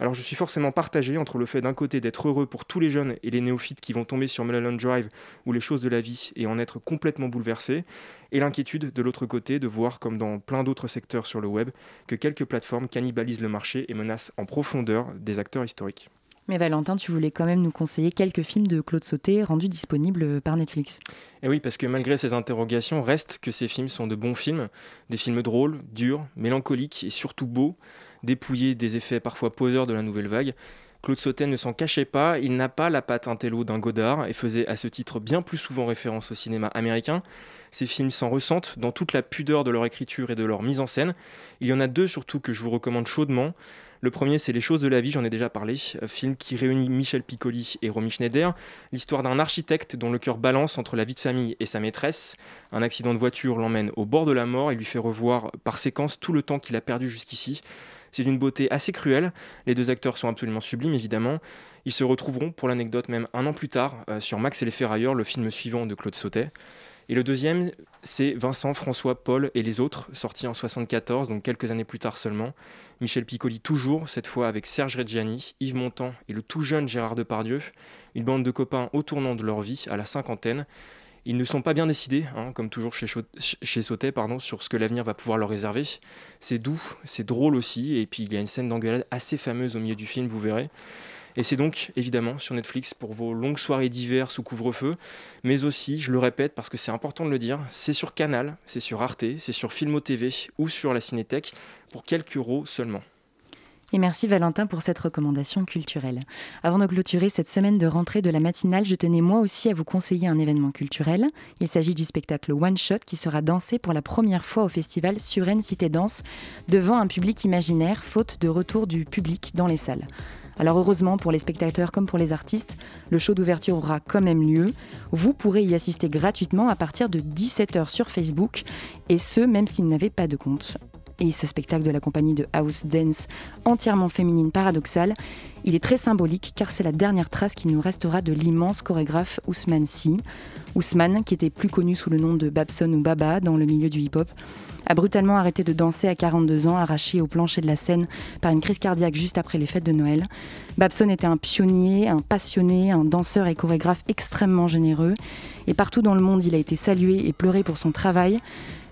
Alors je suis forcément partagé entre le fait d'un côté d'être heureux pour tous les jeunes et les néophytes qui vont tomber sur Mulholland Drive ou les choses de la vie et en être complètement bouleversés, et l'inquiétude de l'autre côté de voir, comme dans plein d'autres secteurs sur le web, que quelques plateformes cannibalisent le marché et menacent en profondeur des acteurs historiques. Mais Valentin, tu voulais quand même nous conseiller quelques films de Claude Sauté rendus disponibles par Netflix. Et oui, parce que malgré ces interrogations, reste que ces films sont de bons films, des films drôles, durs, mélancoliques et surtout beaux, dépouillés des effets parfois poseurs de la nouvelle vague. Claude Sautet ne s'en cachait pas, il n'a pas la patte intello d'un Godard et faisait à ce titre bien plus souvent référence au cinéma américain. Ces films s'en ressentent dans toute la pudeur de leur écriture et de leur mise en scène. Il y en a deux surtout que je vous recommande chaudement. Le premier, c'est Les choses de la vie, j'en ai déjà parlé, film qui réunit Michel Piccoli et Romy Schneider, l'histoire d'un architecte dont le cœur balance entre la vie de famille et sa maîtresse. Un accident de voiture l'emmène au bord de la mort et lui fait revoir par séquence tout le temps qu'il a perdu jusqu'ici. C'est d'une beauté assez cruelle. Les deux acteurs sont absolument sublimes, évidemment. Ils se retrouveront, pour l'anecdote, même un an plus tard, euh, sur Max et les Ferrailleurs, le film suivant de Claude Sautet. Et le deuxième, c'est Vincent, François, Paul et les autres, sorti en 74, donc quelques années plus tard seulement. Michel Piccoli toujours, cette fois avec Serge Reggiani, Yves Montand et le tout jeune Gérard Depardieu, une bande de copains au tournant de leur vie, à la cinquantaine. Ils ne sont pas bien décidés, hein, comme toujours chez, chez Sautet, pardon, sur ce que l'avenir va pouvoir leur réserver. C'est doux, c'est drôle aussi, et puis il y a une scène d'engueulade assez fameuse au milieu du film, vous verrez. Et c'est donc évidemment sur Netflix pour vos longues soirées d'hiver sous couvre-feu, mais aussi, je le répète parce que c'est important de le dire, c'est sur Canal, c'est sur Arte, c'est sur Filmo TV ou sur la Cinétech pour quelques euros seulement. Et merci Valentin pour cette recommandation culturelle. Avant de clôturer cette semaine de rentrée de la matinale, je tenais moi aussi à vous conseiller un événement culturel. Il s'agit du spectacle One Shot qui sera dansé pour la première fois au festival Suresnes Cité Danse devant un public imaginaire, faute de retour du public dans les salles. Alors heureusement pour les spectateurs comme pour les artistes, le show d'ouverture aura quand même lieu. Vous pourrez y assister gratuitement à partir de 17h sur Facebook, et ce même s'il n'avait pas de compte. Et ce spectacle de la compagnie de House Dance, entièrement féminine paradoxale, il est très symbolique car c'est la dernière trace qui nous restera de l'immense chorégraphe Ousmane Sy. Ousmane, qui était plus connu sous le nom de Babson ou Baba dans le milieu du hip-hop, a brutalement arrêté de danser à 42 ans, arraché au plancher de la scène par une crise cardiaque juste après les fêtes de Noël. Babson était un pionnier, un passionné, un danseur et chorégraphe extrêmement généreux. Et partout dans le monde, il a été salué et pleuré pour son travail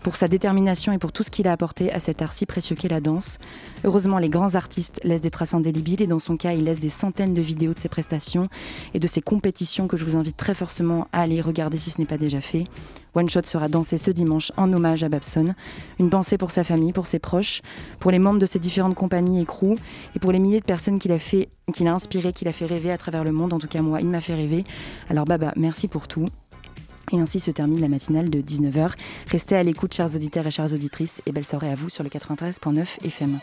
pour sa détermination et pour tout ce qu'il a apporté à cet art si précieux qu'est la danse. Heureusement, les grands artistes laissent des traces indélébiles et dans son cas, il laisse des centaines de vidéos de ses prestations et de ses compétitions que je vous invite très fortement à aller regarder si ce n'est pas déjà fait. One Shot sera dansé ce dimanche en hommage à Babson. Une pensée pour sa famille, pour ses proches, pour les membres de ses différentes compagnies et crews et pour les milliers de personnes qu'il a fait, qu'il a inspiré, qu'il a fait rêver à travers le monde. En tout cas, moi, il m'a fait rêver. Alors, Baba, merci pour tout. Et ainsi se termine la matinale de 19h. Restez à l'écoute, chers auditeurs et chères auditrices, et belle soirée à vous sur le 93.9 FM.